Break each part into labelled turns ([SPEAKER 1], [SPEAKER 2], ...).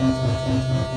[SPEAKER 1] Música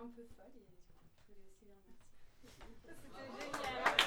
[SPEAKER 1] un peu folle et je voulais aussi les remercier. C'était génial.